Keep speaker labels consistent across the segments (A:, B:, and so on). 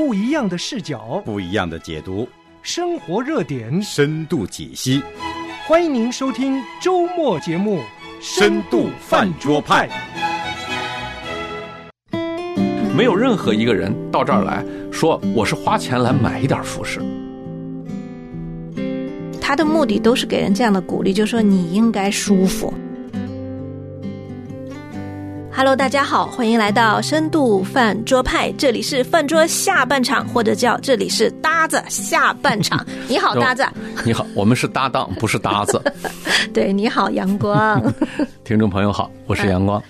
A: 不一样的视角，
B: 不一样的解读，
A: 生活热点，
B: 深度解析。
A: 欢迎您收听周末节目《
B: 深度饭桌派》。
C: 没有任何一个人到这儿来说我是花钱来买一点服饰，
D: 他的目的都是给人这样的鼓励，就是说你应该舒服。Hello，大家好，欢迎来到深度饭桌派，这里是饭桌下半场，或者叫这里是搭子下半场。你好，搭子。
C: 你好，我们是搭档，不是搭子。
D: 对，你好，阳光。
C: 听众朋友好，我是阳光。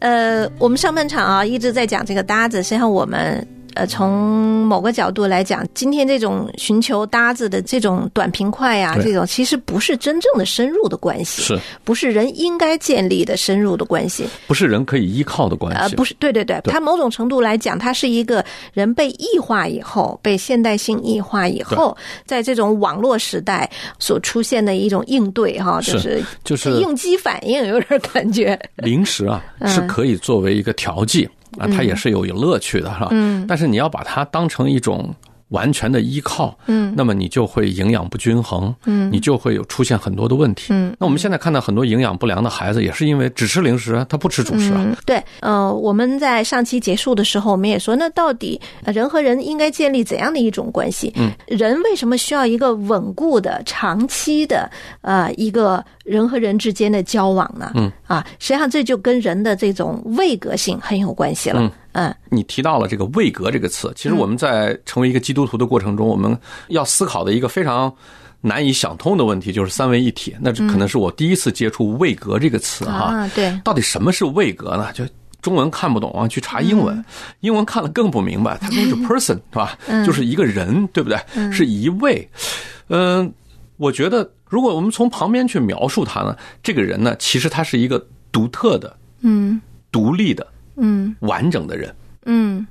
D: 呃，我们上半场啊一直在讲这个搭子，实际上我们。呃，从某个角度来讲，今天这种寻求搭子的这种短平快呀，这种其实不是真正的深入的关系，
C: 是
D: 不是人应该建立的深入的关系？
C: 不是人可以依靠的关系。
D: 呃，不是，对对对，它某种程度来讲，它是一个人被异化以后，被现代性异化以后，在这种网络时代所出现的一种应对哈，就是
C: 就是
D: 应激反应，有点感觉。
C: 零食啊，是可以作为一个调剂。啊，它也是有有乐趣的，是吧？嗯，但是你要把它当成一种。完全的依靠，嗯，那么你就会营养不均衡，嗯，你就会有出现很多的问题，嗯。那我们现在看到很多营养不良的孩子，也是因为只吃零食，他不吃主食啊。
D: 对，呃，我们在上期结束的时候，我们也说，那到底人和人应该建立怎样的一种关系？嗯，人为什么需要一个稳固的、长期的，呃，一个人和人之间的交往呢？嗯，啊，实际上这就跟人的这种位格性很有关系了。
C: 嗯，你提到了这个位格这个词，其实我们在成为一个基督徒的过程中，我们要思考的一个非常难以想通的问题，就是三位一体。那这可能是我第一次接触位格这个词哈。
D: 对，
C: 到底什么是位格呢？就中文看不懂啊，去查英文，英文看了更不明白。它都是 person 是吧？就是一个人，对不对？是一位。嗯，我觉得如果我们从旁边去描述他呢，这个人呢，其实他是一个独特的，嗯，独立的。嗯，完整的人，嗯，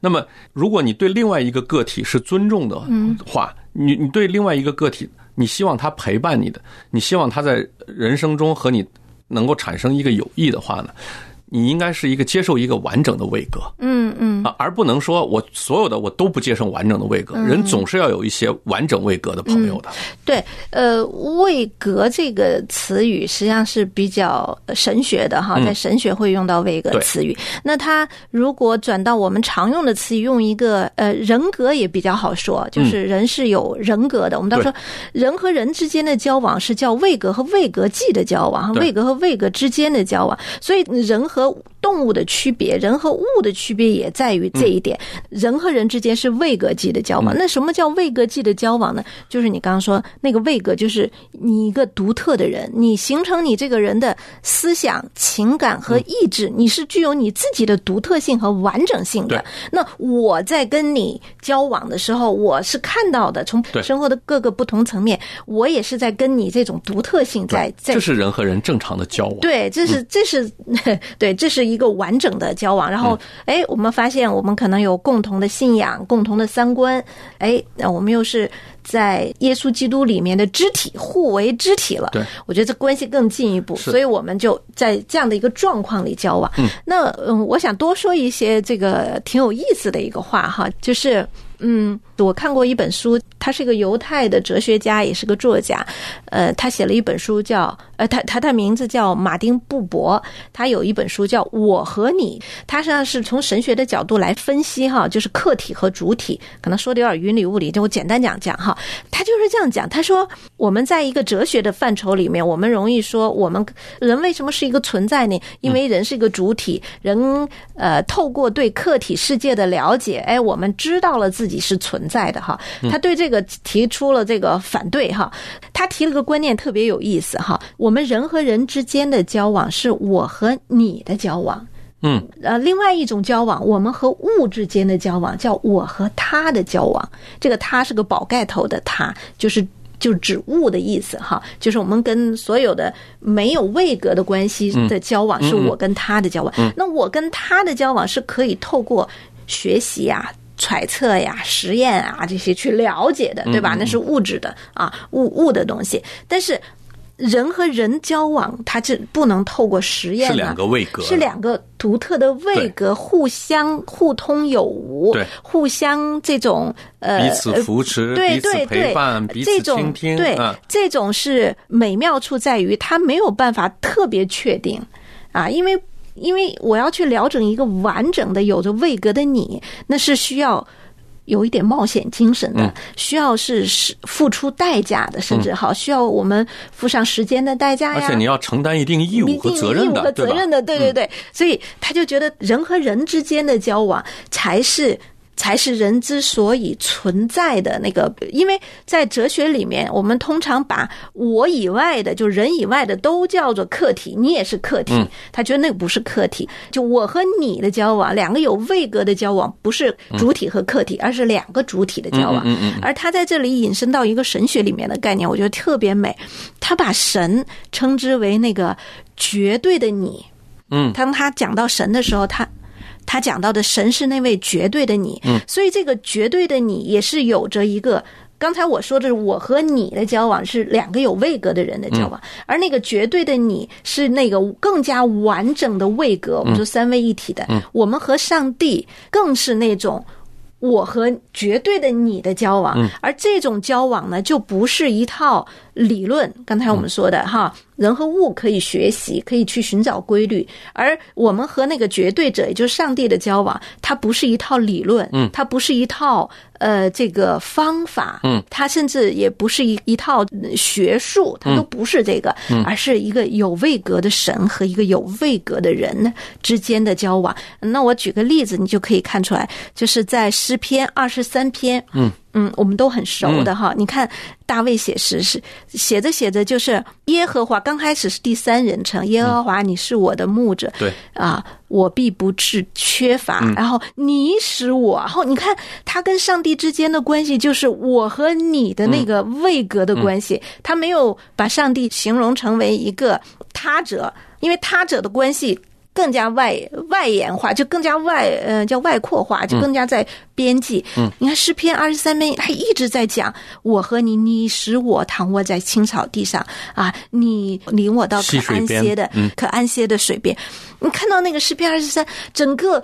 C: 那么如果你对另外一个个体是尊重的话，你你对另外一个个体，你希望他陪伴你的，你希望他在人生中和你能够产生一个友谊的话呢？你应该是一个接受一个完整的位格，嗯嗯啊，而不能说我所有的我都不接受完整的位格。人总是要有一些完整位格的朋友的。
D: 对，呃，位格这个词语实际上是比较神学的哈，在神学会用到位格词语。那它如果转到我们常用的词语，用一个呃人格也比较好说，就是人是有人格的。我们都说人和人之间的交往是叫位格和位格际的交往，位格和位格之间的交往。所以人和和动物的区别，人和物的区别也在于这一点。人和人之间是位格际的交往。那什么叫位格际的交往呢？就是你刚刚说那个位格，就是你一个独特的人，你形成你这个人的思想、情感和意志，你是具有你自己的独特性和完整性的。那我在跟你交往的时候，我是看到的，从生活的各个不同层面，我也是在跟你这种独特性在在。
C: 这是人和人正常的交往。
D: 对，这是这是对。对，这是一个完整的交往。然后，哎，我们发现我们可能有共同的信仰、共同的三观。哎，那我们又是在耶稣基督里面的肢体，互为肢体了。
C: 对，
D: 我觉得这关系更进一步。所以我们就在这样的一个状况里交往。那嗯，我想多说一些这个挺有意思的一个话哈，就是嗯，我看过一本书，他是一个犹太的哲学家，也是个作家。呃，他写了一本书叫。呃，他他的名字叫马丁布伯，他有一本书叫《我和你》，他实际上是从神学的角度来分析哈，就是客体和主体，可能说的有点云里雾里，就我简单讲讲哈。他就是这样讲，他说我们在一个哲学的范畴里面，我们容易说我们人为什么是一个存在呢？因为人是一个主体，人呃透过对客体世界的了解，哎，我们知道了自己是存在的哈。他对这个提出了这个反对哈，他提了个观念特别有意思哈。我我们人和人之间的交往是我和你的交往，
C: 嗯，
D: 呃，另外一种交往，我们和物之间的交往叫我和他的交往。这个“他”是个宝盖头的“他”，就是就指物的意思哈。就是我们跟所有的没有位格的关系的交往，是我跟他的交往。那我跟他的交往是可以透过学习呀、揣测呀、实验啊这些去了解的，对吧？那是物质的啊，物物的东西。但是。人和人交往，它是不能透过实验、啊，
C: 是两个位格，
D: 是两个独特的位格，互相互通有无，
C: 对，
D: 互相这种呃
C: 彼此扶持，
D: 对
C: 对对陪伴，彼此倾听，
D: 对，
C: 啊、
D: 这种是美妙处在于它没有办法特别确定啊，因为因为我要去疗整一个完整的有着位格的你，那是需要。有一点冒险精神的，需要是是付出代价的，甚至好需要我们付上时间的代价呀。
C: 而且你要承担一定义务和责任的，
D: 和责任的，对对对。所以他就觉得人和人之间的交往才是。才是人之所以存在的那个，因为在哲学里面，我们通常把我以外的，就人以外的，都叫做客体。你也是客体，他觉得那个不是客体。就我和你的交往，两个有位格的交往，不是主体和客体，而是两个主体的交往。而他在这里引申到一个神学里面的概念，我觉得特别美。他把神称之为那个绝对的你。
C: 嗯，
D: 当他讲到神的时候，他。他讲到的神是那位绝对的你，
C: 嗯，
D: 所以这个绝对的你也是有着一个，刚才我说的是我和你的交往是两个有位格的人的交往，而那个绝对的你是那个更加完整的位格，我们说三位一体的，我们和上帝更是那种我和绝对的你的交往，而这种交往呢，就不是一套理论，刚才我们说的哈。人和物可以学习，可以去寻找规律，而我们和那个绝对者，也就是上帝的交往，它不是一套理论，
C: 嗯，
D: 它不是一套呃这个方法，
C: 嗯，
D: 它甚至也不是一一套学术，它都不是这个，
C: 嗯，
D: 而是一个有位格的神和一个有位格的人之间的交往。那我举个例子，你就可以看出来，就是在诗篇二十三篇，
C: 嗯。
D: 嗯，我们都很熟的哈。你看大卫写诗是写着写着，就是耶和华刚开始是第三人称，耶和华你是我的牧者，
C: 对
D: 啊，我必不致缺乏。然后你使我，然后你看他跟上帝之间的关系，就是我和你的那个位格的关系。他没有把上帝形容成为一个他者，因为他者的关系。更加外外延化，就更加外呃叫外扩化，就更加在边际。
C: 嗯，
D: 你看诗篇二十三篇，他一直在讲我和你，你使我躺卧在青草地上啊，你领我到可安歇的可安歇的水边。你看到那个诗篇二十三，整个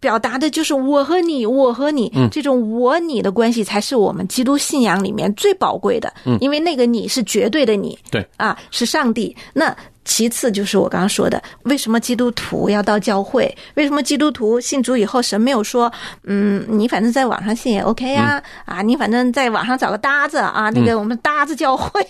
D: 表达的就是我和你，我和你这种我你的关系，才是我们基督信仰里面最宝贵的。
C: 嗯，
D: 因为那个你是绝对的你，
C: 对
D: 啊，是上帝。那。其次就是我刚刚说的，为什么基督徒要到教会？为什么基督徒信主以后，神没有说，嗯，你反正在网上信也 OK 呀，啊，你反正在网上找个搭子啊，那个我们搭子教会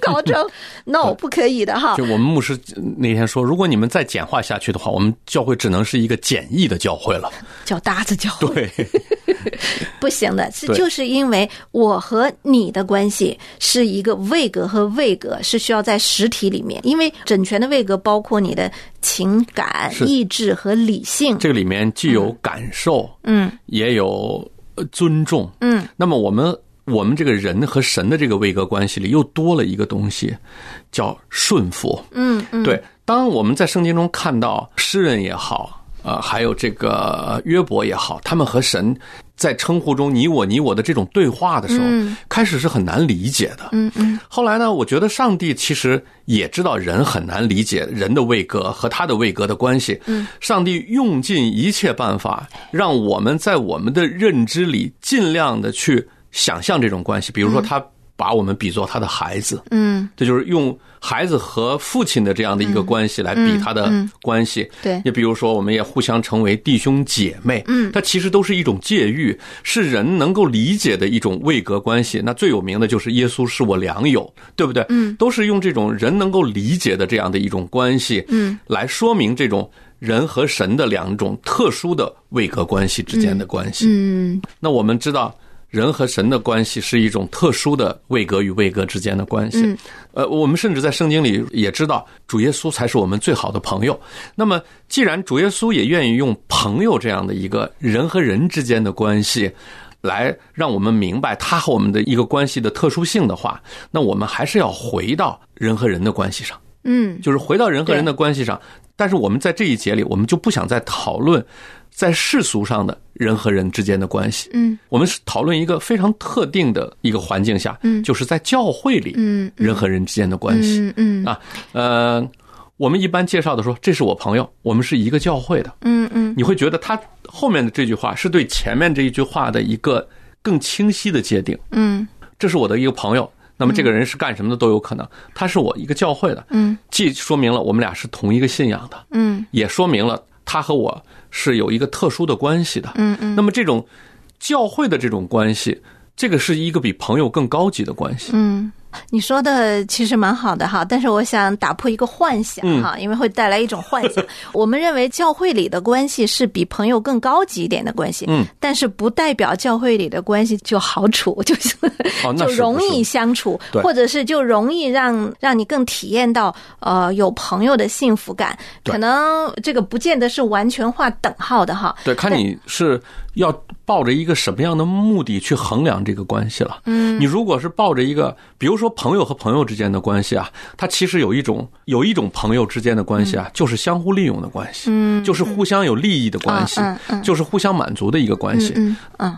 D: 搞成，no，不可以的哈。
C: 就我们牧师那天说，如果你们再简化下去的话，我们教会只能是一个简易的教会了，
D: 叫搭子教会。
C: 对，
D: 不行的，是就是因为我和你的关系是一个位格和位格，是需要在实体里面，因为。整全的位格包括你的情感、意志和理性。
C: 这个里面既有感受，
D: 嗯，
C: 也有尊重，
D: 嗯。
C: 那么我们我们这个人和神的这个位格关系里又多了一个东西，叫顺服。
D: 嗯嗯。
C: 对，当我们在圣经中看到诗人也好，呃，还有这个约伯也好，他们和神在称呼中你我你我的这种对话的时候，开始是很难理解的。
D: 嗯嗯。
C: 后来呢，我觉得上帝其实也知道人很难理解人的位格和他的位格的关系。
D: 嗯。
C: 上帝用尽一切办法，让我们在我们的认知里尽量的去想象这种关系。比如说，他把我们比作他的孩子。
D: 嗯。
C: 这就是用孩子和父亲的这样的一个关系来比他的关系。
D: 对。
C: 你比如说，我们也互相成为弟兄姐妹。
D: 嗯。
C: 它其实都是一种介誉，是人能够理解的一种位格关系。那最有名的就是耶稣是我良友，对不对？
D: 嗯。
C: 都是用这种人能够理解的这样的一种关系，
D: 嗯，
C: 来说明这种人和神的两种特殊的位格关系之间的关系。
D: 嗯。
C: 那我们知道。人和神的关系是一种特殊的位格与位格之间的关系。
D: 嗯，
C: 呃，我们甚至在圣经里也知道，主耶稣才是我们最好的朋友。那么，既然主耶稣也愿意用朋友这样的一个人和人之间的关系，来让我们明白他和我们的一个关系的特殊性的话，那我们还是要回到人和人的关系上。
D: 嗯，
C: 就是回到人和人的关系上。但是我们在这一节里，我们就不想再讨论在世俗上的人和人之间的关系。
D: 嗯，
C: 我们是讨论一个非常特定的一个环境下，
D: 嗯
C: 就是在教会里，
D: 嗯嗯
C: 人和人之间的关系。
D: 嗯嗯
C: 啊，呃，我们一般介绍的说这是我朋友，我们是一个教会的，
D: 嗯嗯
C: 你会觉得他后面的这句话是对前面这一句话的一个更清晰的界定。
D: 嗯
C: 这是我的一个朋友，那么这个人是干什么的都有可能，他是我一个教会的，
D: 嗯
C: 既说明了我们俩是同一个信仰的，
D: 嗯
C: 也说明了他和我是有一个特殊的关系的。
D: 嗯嗯
C: 那么这种教会的这种关系，这个是一个比朋友更高级的关系。
D: 嗯。你说的其实蛮好的哈，但是我想打破一个幻想
C: 嗯
D: 哈，因为会带来一种幻想。我们认为教会里的关系是比朋友更高级一点的关系，
C: 嗯，
D: 但是不代表教会里的关系就好处，就是
C: 哦，
D: 就容易相处，
C: 对
D: 或者是就容易让让你更体验到呃有朋友的幸福感。可能这个不见得是完全划等号的哈。
C: 对，看你是要抱着一个什么样的目的去衡量这个关系了。
D: 嗯
C: 你如果是抱着一个，比如说朋友和朋友之间的关系啊，它其实有一种有一种朋友之间的关系啊，就是相互利用的关系，
D: 嗯，
C: 就是互相有利益的关系就是互相满足的一个关系。
D: 嗯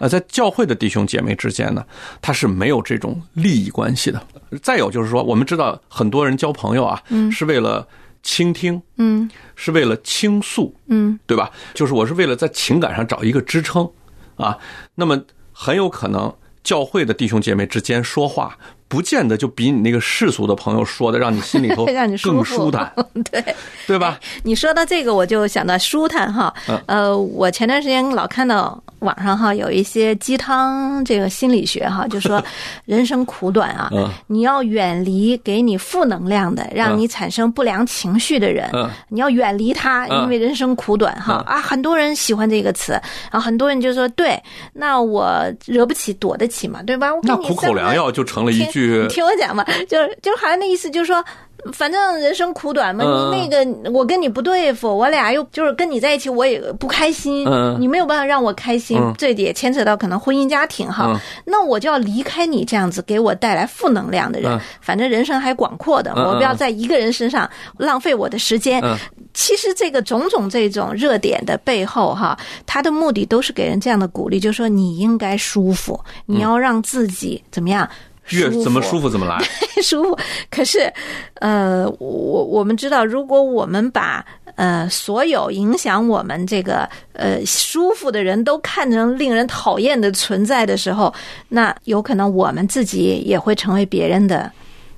C: 在教会的弟兄姐妹之间呢，它是没有这种利益关系的。再有就是说，我们知道很多人交朋友啊，是为了倾听，
D: 嗯
C: 是为了倾诉，
D: 嗯
C: 对吧？就是我是为了在情感上找一个支撑啊。那么很有可能教会的弟兄姐妹之间说话，不见得就比你那个世俗的朋友说的让你心里头
D: 让你舒
C: 更舒坦，
D: 对。
C: 对吧？
D: 你说到这个，我就想到舒坦哈
C: 嗯。
D: 呃，我前段时间老看到网上哈有一些鸡汤这个心理学哈，就说人生苦短啊
C: 嗯，
D: 你要远离给你负能量的、让你产生不良情绪的人
C: 嗯，
D: 你要远离他，
C: 嗯
D: 因为人生苦短哈
C: 嗯
D: 啊。很多人喜欢这个词，然后很多人就说对，那我惹不起躲得起嘛，对吧？
C: 那苦口良药就成了一
D: 你听我讲嘛，就是就好像那意思就是说。反正人生苦短嘛，
C: 嗯
D: 你那个我跟你不对付，我俩又就是跟你在一起，我也不开心，
C: 嗯
D: 你没有办法让我开心，
C: 嗯
D: 这也牵扯到可能婚姻家庭哈，
C: 嗯
D: 那我就要离开你这样子给我带来负能量的人。
C: 嗯
D: 反正人生还广阔的，
C: 嗯
D: 我不要在一个人身上浪费我的时间。
C: 嗯
D: 其实这个种种这种热点的背后哈，他的目的都是给人这样的鼓励，就是说你应该舒服，你要让自己怎么样？
C: 越怎么舒
D: 服
C: 服怎么来。
D: 舒服。可是，呃，我我们知道，如果我们把呃所有影响我们这个呃舒服的人都看成令人讨厌的存在的时候，那有可能我们自己也会成为别人的。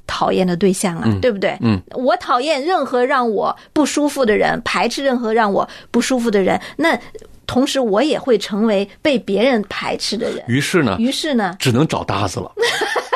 D: 讨厌的对象啊，
C: 嗯
D: 对不对？
C: 嗯，
D: 我讨厌任何让我不舒服的人，排斥任何让我不舒服的人，那同时我也会成为被别人排斥的人。
C: 于是呢，
D: 于是呢，
C: 只能找搭子了，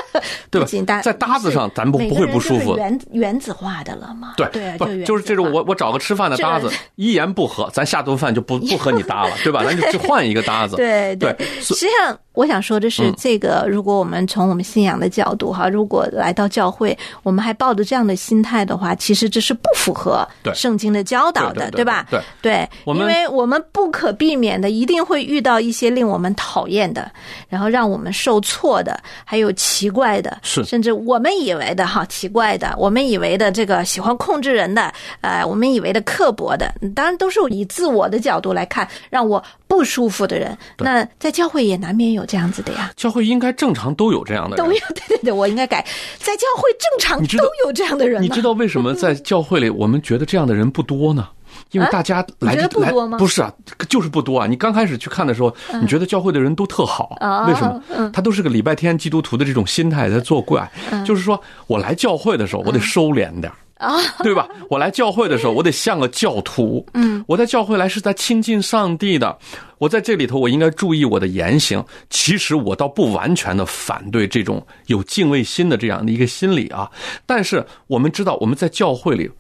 C: 对吧？在搭子上，咱不不会不舒服
D: 原原子化的了嘛？
C: 对
D: 对
C: 就是这种我我找个吃饭的搭子，一言不合，咱下顿饭就不不和你搭了，对吧？咱就就换一个搭子。
D: 对
C: 对
D: 实际上我想说的是
C: 嗯，
D: 这个如果我们从我们信仰的角度哈，如果来到教会，我们还抱着这样的心态的话，其实这是不符合
C: 对
D: 圣经的教导的，
C: 对
D: 吧？
C: 对
D: 对，
C: 我们
D: 因为我们不可避免的一定会遇到一些令我们讨厌的，然后让我们受挫的，还有奇怪的，
C: 是
D: 甚至我们以为的哈奇怪的，我们以为的这个喜欢控制人的，呃，我们以为的刻薄的，当然都是以自我的角度来看，让我不舒服的人。那在教会也难免有这样子的呀。
C: 教会应该正常都有这样的人
D: 都有。对对对，我应该改，在教会正常都有这样的人呢。
C: 你知道为什么在教会里我们觉得这样的人不多呢？因为大家来
D: 啊你觉得不
C: 来
D: 多吗
C: 不是啊，就是不多啊。你刚开始去看的时候，你觉得教会的人都特好，
D: 啊
C: 为什么？他都是个礼拜天基督徒的这种心态在作怪，就是说我来教会的时候，我得收敛点儿
D: 啊，
C: 对吧？我来教会的时候，我得像个教徒。嗯，我在教会来是在亲近上帝的，我在这里头我应该注意我的言行。其实我倒不完全的反对这种有敬畏心的这样的一个心理啊，但是我们知道我们在教会里，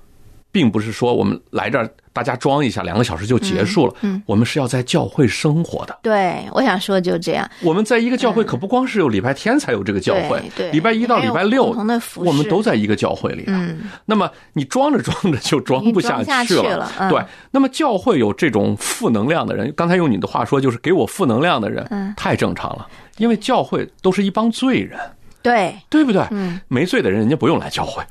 C: 并不是说我们来这儿大家装一下两个小时就结束了。嗯，我们是要在教会生活的。
D: 对，我想说就这样。
C: 我们在一个教会可不光是有礼拜天才有这个教会
D: 对，对
C: 礼拜一到礼拜六我们都在一个教会里的。
D: 嗯
C: 那么你装着装着就装不下去
D: 去了嗯
C: 对，那么教会有这种负能量的人，刚才用你的话说，就是给我负能量的人，
D: 嗯
C: 太正常了，因为教会都是一帮罪人。
D: 对
C: 对不对？嗯，没罪的人，人家不用来教会，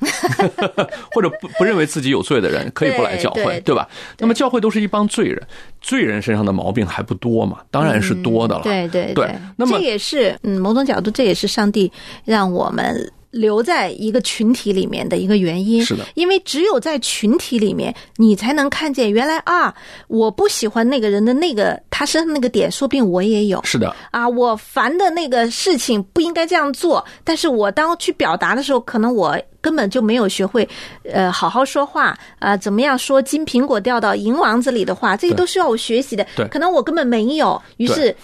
C: 或者不不认为自己有罪的人，可以不来教会，对吧？那么教会都是一帮罪人，罪人身上的毛病还不多嘛？当然是多的了。
D: 对对
C: 对，那么
D: 这也是嗯，某种角度，这也是上帝让我们。留在一个群体里面的一个原因，
C: 是的，
D: 因为只有在群体里面，你才能看见原来啊，我不喜欢那个人的那个他身上那个点，说不定我也有。
C: 是的，
D: 啊，我烦的那个事情不应该这样做，但是我当去表达的时候，可能我根本就没有学会，呃，好好说话啊，怎么样说金苹果掉到银王子里的话，这些都需要我学习的。
C: 对，
D: 可能我根本没有，于是。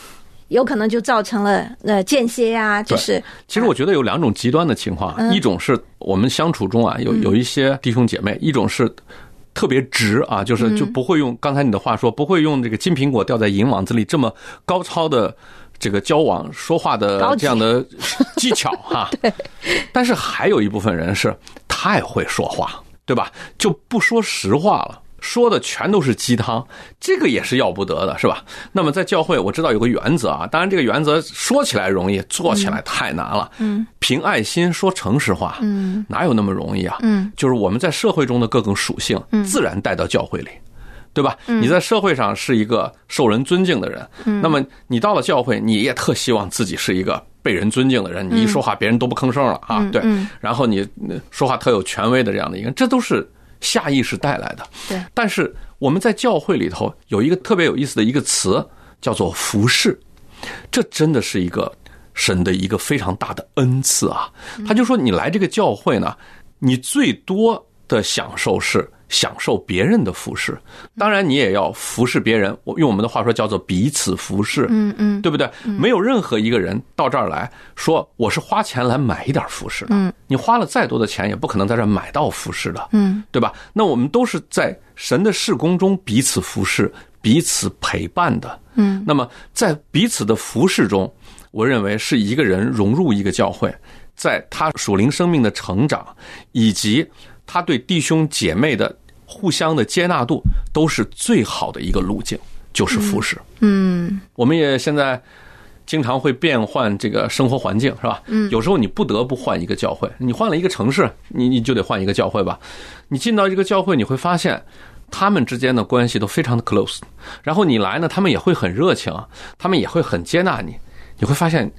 D: 有可能就造成了呃间歇呀，就是。
C: 其实我觉得有两种极端的情况，一种是我们相处中啊，有有一些弟兄姐妹，一种是特别直啊，就是就不会用刚才你的话说，不会用这个金苹果掉在银网子里这么高超的这个交往说话的这样的 技巧哈。
D: 对。
C: 但是还有一部分人是太会说话，对吧？就不说实话了。说的全都是鸡汤，这个也是要不得的，是吧？那么在教会，我知道有个原则啊，当然这个原则说起来容易，做起来太难了。嗯，凭爱心说诚实话，嗯，哪有那么容易啊？嗯，就是我们在社会中的各种属性，自然带到教会里，对吧？你在社会上是一个受人尊敬的人，那么你到了教会，你也特希望自己是一个被人尊敬的人，你一说话别人都不吭声了啊，对，然后你说话特有权威的这样的一个，这都是。下意识带来的，
D: 对。
C: 但是我们在教会里头有一个特别有意思的一个词，叫做服侍。这真的是一个神的一个非常大的恩赐啊！他就说，你来这个教会呢，你最多的享受是。享受别人的服饰，当然你也要服侍别人。我用我们的话说叫做彼此服侍，
D: 嗯嗯，
C: 对不对？没有任何一个人到这儿来说我是花钱来买一点服饰的。嗯，你花了再多的钱，也不可能在这儿买到服饰的。嗯，对吧？那我们都是在神的事工中彼此服侍、彼此陪伴的。嗯，那么在彼此的服侍中，我认为是一个人融入一个教会，在他属灵生命的成长以及。他对弟兄姐妹的互相的接纳度都是最好的一个路径，就是服侍。
D: 嗯，
C: 我们也现在经常会变换这个生活环境，是吧？嗯，有时候你不得不换一个教会，你换了一个城市，你你就得换一个教会吧。你进到一个教会，你会发现他们之间的关系都非常的 close。然后你来呢，他们也会很热情，他们也会很接纳你。你会发现，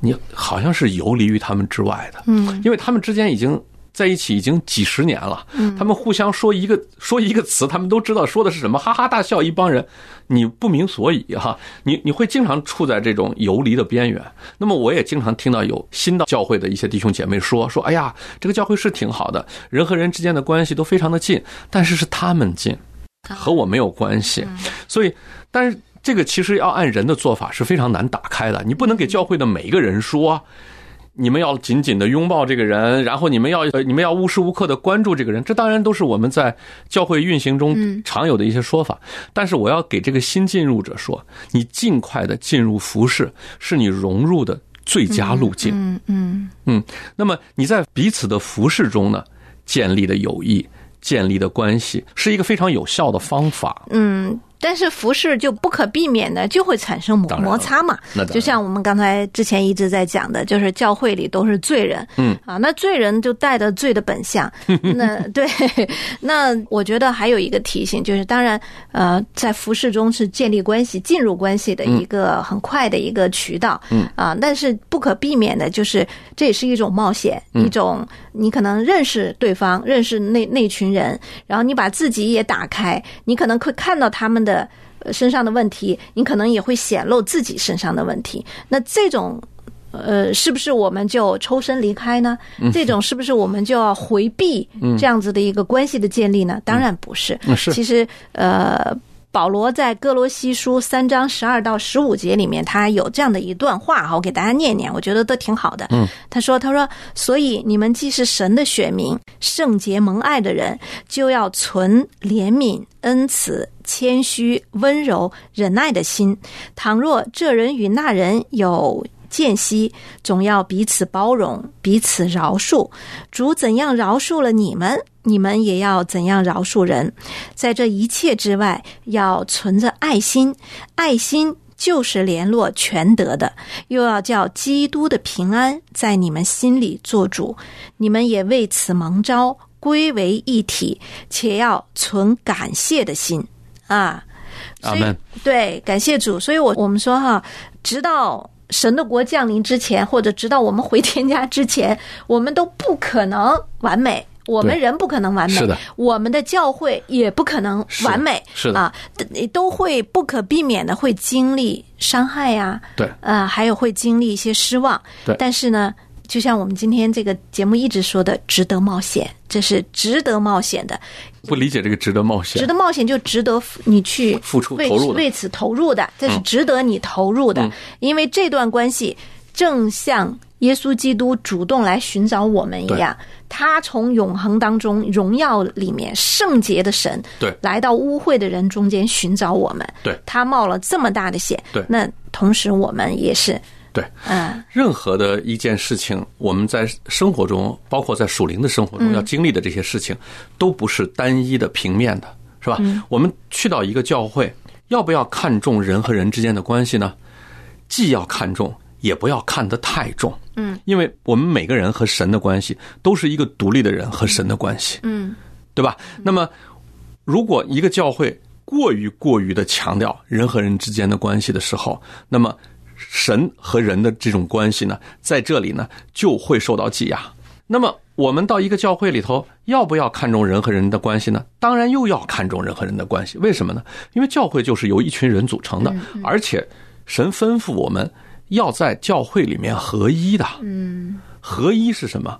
C: 你好像是游离于他们之外的。嗯，因为他们之间已经。在一起已经几十年了，他们互相说一个说一个词，他们都知道说的是什么，哈哈大笑一帮人，你不明所以哈，你你会经常处在这种游离的边缘。那么我也经常听到有新到教会的一些弟兄姐妹说说，哎呀，这个教会是挺好的，人和人之间的关系都非常的近，但是是他们近，和我没有关系。所以，但是这个其实要按人的做法是非常难打开的，你不能给教会的每一个人说。你们要紧紧的拥抱这个人，然后你们要呃，你们要无时无刻的关注这个人，这当然都是我们在教会运行中常有的一些说法。但是我要给这个新进入者说，你尽快的进入服饰，是你融入的最佳路径。
D: 嗯嗯
C: 嗯。那么你在彼此的服饰中呢，建立的友谊、建立的关系，是一个非常有效的方法。
D: 嗯。但是服饰就不可避免的就会产生摩摩擦嘛，就像我们刚才之前一直在讲的，就是教会里都是罪人，
C: 嗯。
D: 啊，那罪人就带着罪的本相，那对，那我觉得还有一个提醒就是，当然呃，在服饰中是建立关系、进入关系的一个很快的一个渠道，
C: 嗯。
D: 啊，但是不可避免的就是这也是一种冒险，一种你可能认识对方、认识那那群人，然后你把自己也打开，你可能会看到他们的。身上的问题，你可能也会显露自己身上的问题。那这种，呃，是不是我们就抽身离开呢？这种是不是我们就要回避这样子的一个关系的建立呢？当然不是。
C: 是，
D: 其实，呃。保罗在哥罗西书三章十二到十五节里面，他有这样的一段话哈，我给大家念念，我觉得都挺好的。
C: 嗯，
D: 他说：“他说，所以你们既是神的选民，圣洁蒙爱的人，就要存怜悯、恩慈、谦虚、温柔、忍耐的心。倘若这人与那人有间隙，总要彼此包容，彼此饶恕。主怎样饶恕了你们？”你们也要怎样饶恕人？在这一切之外，要存着爱心。爱心就是联络全德的，又要叫基督的平安在你们心里做主，你们也为此蒙召，归为一体，且要存感谢的心啊。
C: 阿门。
D: 对，感谢主。所以，我我们说哈，直到神的国降临之前，或者直到我们回天家之前，我们都不可能完美。我们人不可能完美，
C: 是的。
D: 我们的教会也不可能完美，
C: 是的
D: 啊，都会不可避免的会经历伤害呀，
C: 对，
D: 呃，还有会经历一些失望，
C: 对。
D: 但是呢，就像我们今天这个节目一直说的，值得冒险，这是值得冒险的。
C: 不理解这个值得冒险，
D: 值得冒险就值得你去
C: 付出
D: 为
C: 投入
D: 为此投入的，这是值得你投入的，因为这段关系正像耶稣基督主动来寻找我们一样。他从永恒当中荣耀里面圣洁的神，
C: 对，
D: 来到污秽的人中间寻找我们，
C: 对，
D: 他冒了这么大的险，
C: 对，
D: 那同时我们也是，
C: 对，
D: 嗯，
C: 任何的一件事情，我们在生活中，包括在属灵的生活中要经历的这些事情，都不是单一的平面的，是吧？我们去到一个教会，要不要看重人和人之间的关系呢？既要看重。也不要看得太重，
D: 嗯，
C: 因为我们每个人和神的关系都是一个独立的人和神的关系，
D: 嗯，
C: 对吧？那么，如果一个教会过于过于的强调人和人之间的关系的时候，那么神和人的这种关系呢，在这里呢就会受到挤压。那么，我们到一个教会里头，要不要看重人和人的关系呢？当然又要看重人和人的关系。为什么呢？因为教会就是由一群人组成的，而且神吩咐我们。要在教会里面合一的，
D: 嗯，
C: 合一是什么？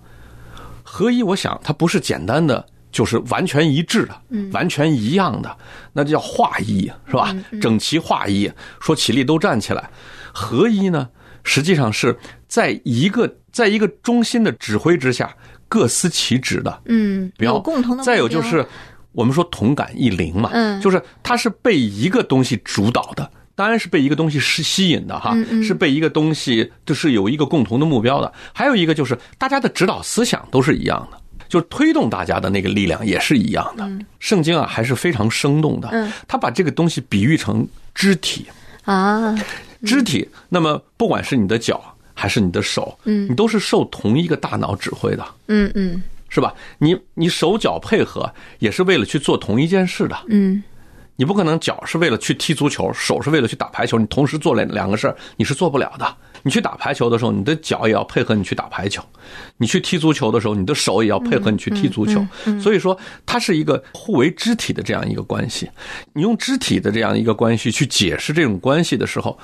C: 合一，我想它不是简单的，就是完全一致的，
D: 嗯，
C: 完全一样的，那就叫化一，是吧？整齐划一，说起立都站起来。合一呢，实际上是在一个在一个中心的指挥之下，各司其职的，
D: 嗯，有共同的。
C: 再有就是我们说同感一灵嘛，
D: 嗯，
C: 就是它是被一个东西主导的。当然是被一个东西是吸引的哈，是被一个东西就是有一个共同的目标的。还有一个就是大家的指导思想都是一样的，就是推动大家的那个力量也是一样的。圣经啊还是非常生动的，他把这个东西比喻成肢体
D: 啊，
C: 肢体。那么不管是你的脚还是你的手，
D: 嗯，
C: 你都是受同一个大脑指挥的，
D: 嗯嗯，
C: 是吧？你你手脚配合也是为了去做同一件事的，
D: 嗯。
C: 你不可能脚是为了去踢足球，手是为了去打排球，你同时做两两个事儿，你是做不了的。你去打排球的时候，你的脚也要配合你去打排球；你去踢足球的时候，你的手也要配合你去踢足球。所以说，它是一个互为肢体的这样一个关系。你用肢体的这样一个关系去解释这种关系的时候，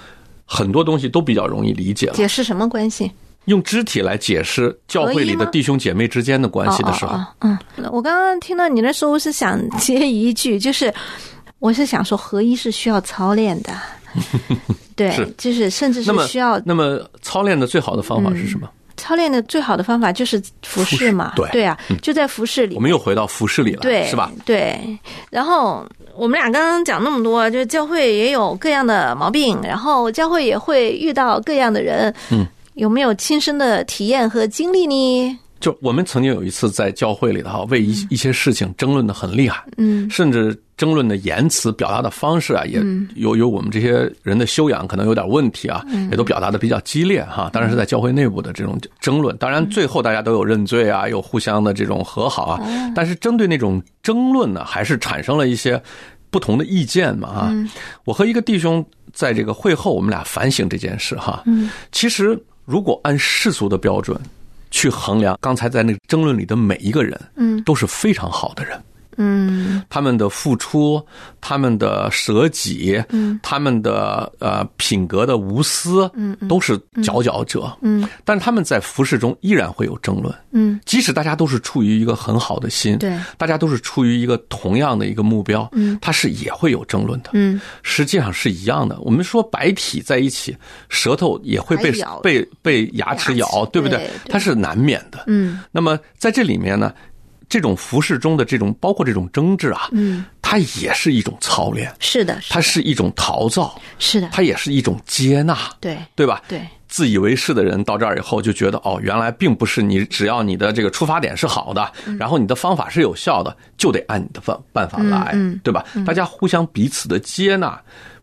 C: 很多东西都比较容易理解了。
D: 解释什么关系？
C: 用肢体来解释教会里的弟兄姐妹之间的关系的时候，
D: 嗯，我刚刚听到你那时候是想接一句，就是。我是想说，合一是需要操练的，对，就是甚至是需要。
C: 那么操练的最好的方法是什么？
D: 操练的最好的方法就是服饰嘛，
C: 对
D: 对啊，就在服饰里。
C: 我们又回到服饰里了，
D: 对，
C: 是吧？
D: 对。然后我们俩刚刚讲那么多，就是教会也有各样的毛病，然后教会也会遇到各样的人，
C: 嗯，
D: 有没有亲身的体验和经历呢？
C: 就我们曾经有一次在教会里头为一一些事情争论的很厉害，
D: 嗯，
C: 甚至争论的言辞、表达的方式啊，也有有我们这些人的修养可能有点问题啊，也都表达的比较激烈哈。当然是在教会内部的这种争论，当然最后大家都有认罪啊，有互相的这种和好啊。但是针对那种争论呢，还是产生了一些不同的意见嘛啊。我和一个弟兄在这个会后，我们俩反省这件事哈。
D: 嗯，
C: 其实如果按世俗的标准。去衡量刚才在那个争论里的每一个人，
D: 嗯，
C: 都是非常好的人，
D: 嗯，
C: 他们的付出，他们的舍己，
D: 嗯，
C: 他们的呃品格的无私，
D: 嗯，
C: 都是佼佼者，
D: 嗯，
C: 但是他们在服饰中依然会有争论，
D: 嗯，
C: 即使大家都是出于一个很好的心，
D: 对，
C: 大家都是出于一个同样的一个目标，
D: 嗯，
C: 他是也会有争论的，
D: 嗯，
C: 实际上是一样的。我们说白体在一起，舌头也会被被被牙齿咬，对不对？它是难免的，
D: 嗯。
C: 那么在这里面呢？这种服饰中的这种，包括这种争执啊，
D: 嗯，
C: 它也是一种操练，
D: 是的，
C: 它是一种陶造，
D: 是的，
C: 它也是一种接纳，
D: 对，
C: 对吧？
D: 对，
C: 自以为是的人到这儿以后就觉得，哦，原来并不是你，只要你的这个出发点是好的，然后你的方法是有效的，就得按你的方办法来，对吧？大家互相彼此的接纳。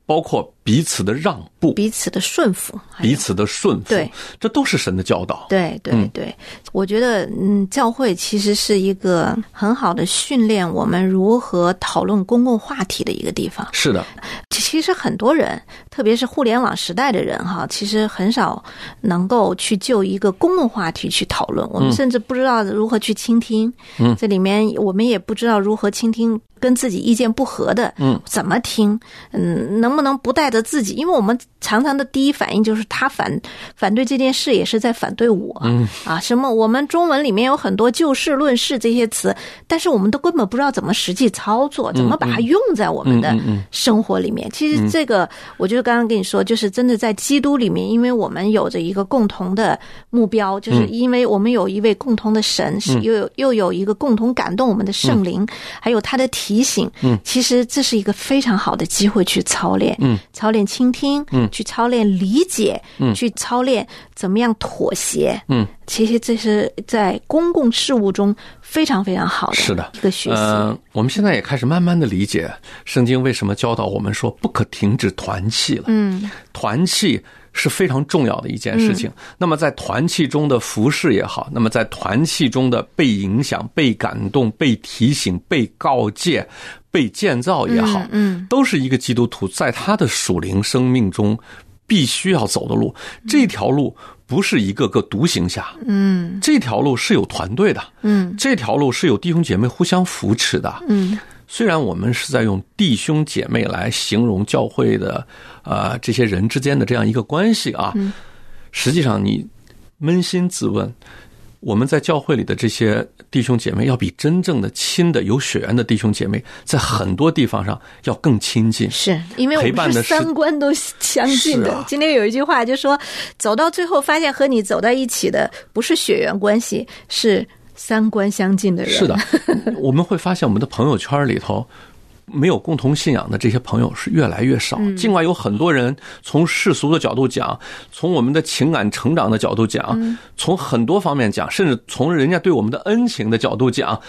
C: 包括彼此的让步、
D: 彼此的顺服、
C: 彼此的顺服，
D: 对，
C: 这都是神的教导。
D: 对对对，我觉得，嗯，教会其实是一个很好的训练我们如何讨论公共话题的一个地方。
C: 是的，
D: 其实很多人，特别是互联网时代的人，哈，其实很少能够去就一个公共话题去讨论。我们甚至不知道如何去倾听。嗯，这里面我们也不知道如何倾听。跟自己意见不合的，嗯，怎么听？嗯，能不能不带着自己？因为我们常常的第一反应就是他反反对这件事，也是在反对我。嗯啊，什么？我们中文里面有很多就事论事这些词，但是我们都根本不知道怎么实际操作，怎么把它用在我们的生活里面。其实这个，我就刚刚跟你说，就是真的在基督里面，因为我们有着一个共同的目标，就是因为我们有一位共同的神，是又有又有一个共同感动我们的圣灵，还有他的提醒，嗯，其实这是一个非常好的机会去操练，嗯，操练倾听，嗯，去操练理解，嗯，去操练怎么样妥协，嗯，其实这是在公共事务中非常非常好的
C: 是的。
D: 一个学习。
C: 嗯，我们现在也开始慢慢的理解圣经为什么教导我们说不可停止团契了，嗯，团契。是非常重要的一件事情。那么，在团契中的服饰也好，那么在团契中的被影响、被感动、被提醒、被告诫、被建造也好，嗯，都是一个基督徒在他的属灵生命中必须要走的路。这条路不是一个个独行侠，嗯，这条路是有团队的，嗯，这条路是有弟兄姐妹互相扶持的，嗯。虽然我们是在用弟兄姐妹来形容教会的，呃，这些人之间的这样一个关系啊，实际上你扪心自问，我们在教会里的这些弟兄姐妹，要比真正的亲的有血缘的弟兄姐妹，在很多地方上要更亲近，
D: 是因为我们是三观都相近的。今天有一句话就说，走到最后发现和你走在一起的不是血缘关系，是。三观相近的人
C: 是的，我们会发现我们的朋友圈里头没有共同信仰的这些朋友是越来越少。尽管有很多人从世俗的角度讲，从我们的情感成长的角度讲，从很多方面讲，甚至从人家对我们的恩情的角度讲。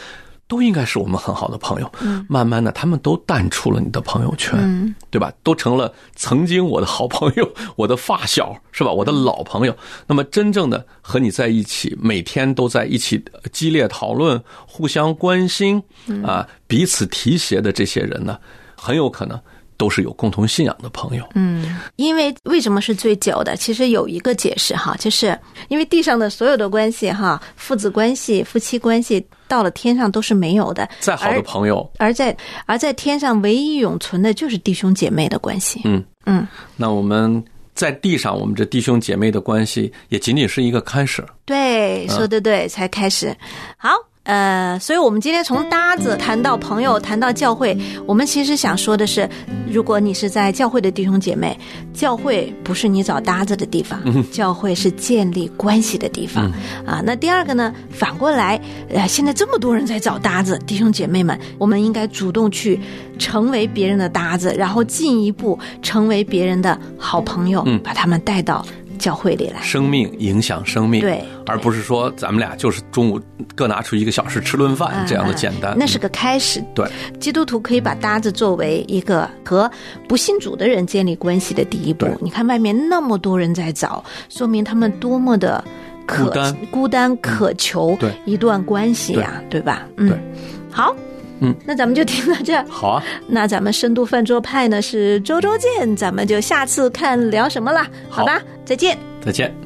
C: 都应该是我们很好的朋友，慢慢的，他们都淡出了你的朋友圈，对吧？都成了曾经我的好朋友，我的发小，是吧？我的老朋友。那么，真正的和你在一起，每天都在一起激烈讨论、互相关心啊，彼此提携的这些人呢，很有可能。都是有共同信仰的朋友。
D: 嗯，因为为什么是最久的？其实有一个解释哈，就是因为地上的所有的关系哈，父子关系、夫妻关系，到了天上都是没有的。
C: 再好的朋友，
D: 而在而在天上唯一永存的就是弟兄姐妹的关系。
C: 嗯嗯，那我们在地上，我们这弟兄姐妹的关系也仅仅是一个开始。
D: 对，说的对，才开始。好。呃，所以我们今天从搭子谈到朋友，谈到教会，我们其实想说的是，如果你是在教会的弟兄姐妹，教会不是你找搭子的地方，教会是建立关系的地方啊。那第二个呢，反过来，呃，现在这么多人在找搭子，弟兄姐妹们，我们应该主动去成为别人的搭子，然后进一步成为别人的好朋友，把他们带到。教会里来，
C: 生命影响生命，
D: 对，
C: 而不是说咱们俩就是中午各拿出一个小时吃顿饭这样的简单。
D: 那是个开始，
C: 对。
D: 基督徒可以把搭子作为一个和不信主的人建立关系的第一步。你看外面那么多人在找，说明他们多么的
C: 孤单，
D: 孤单渴求一段关系呀，对吧？嗯，好。
C: 嗯，
D: 那咱们就听到这。
C: 好啊，
D: 那咱们深度饭桌派呢是周周见，咱们就下次看聊什么了，好吧？再见，
C: 再见。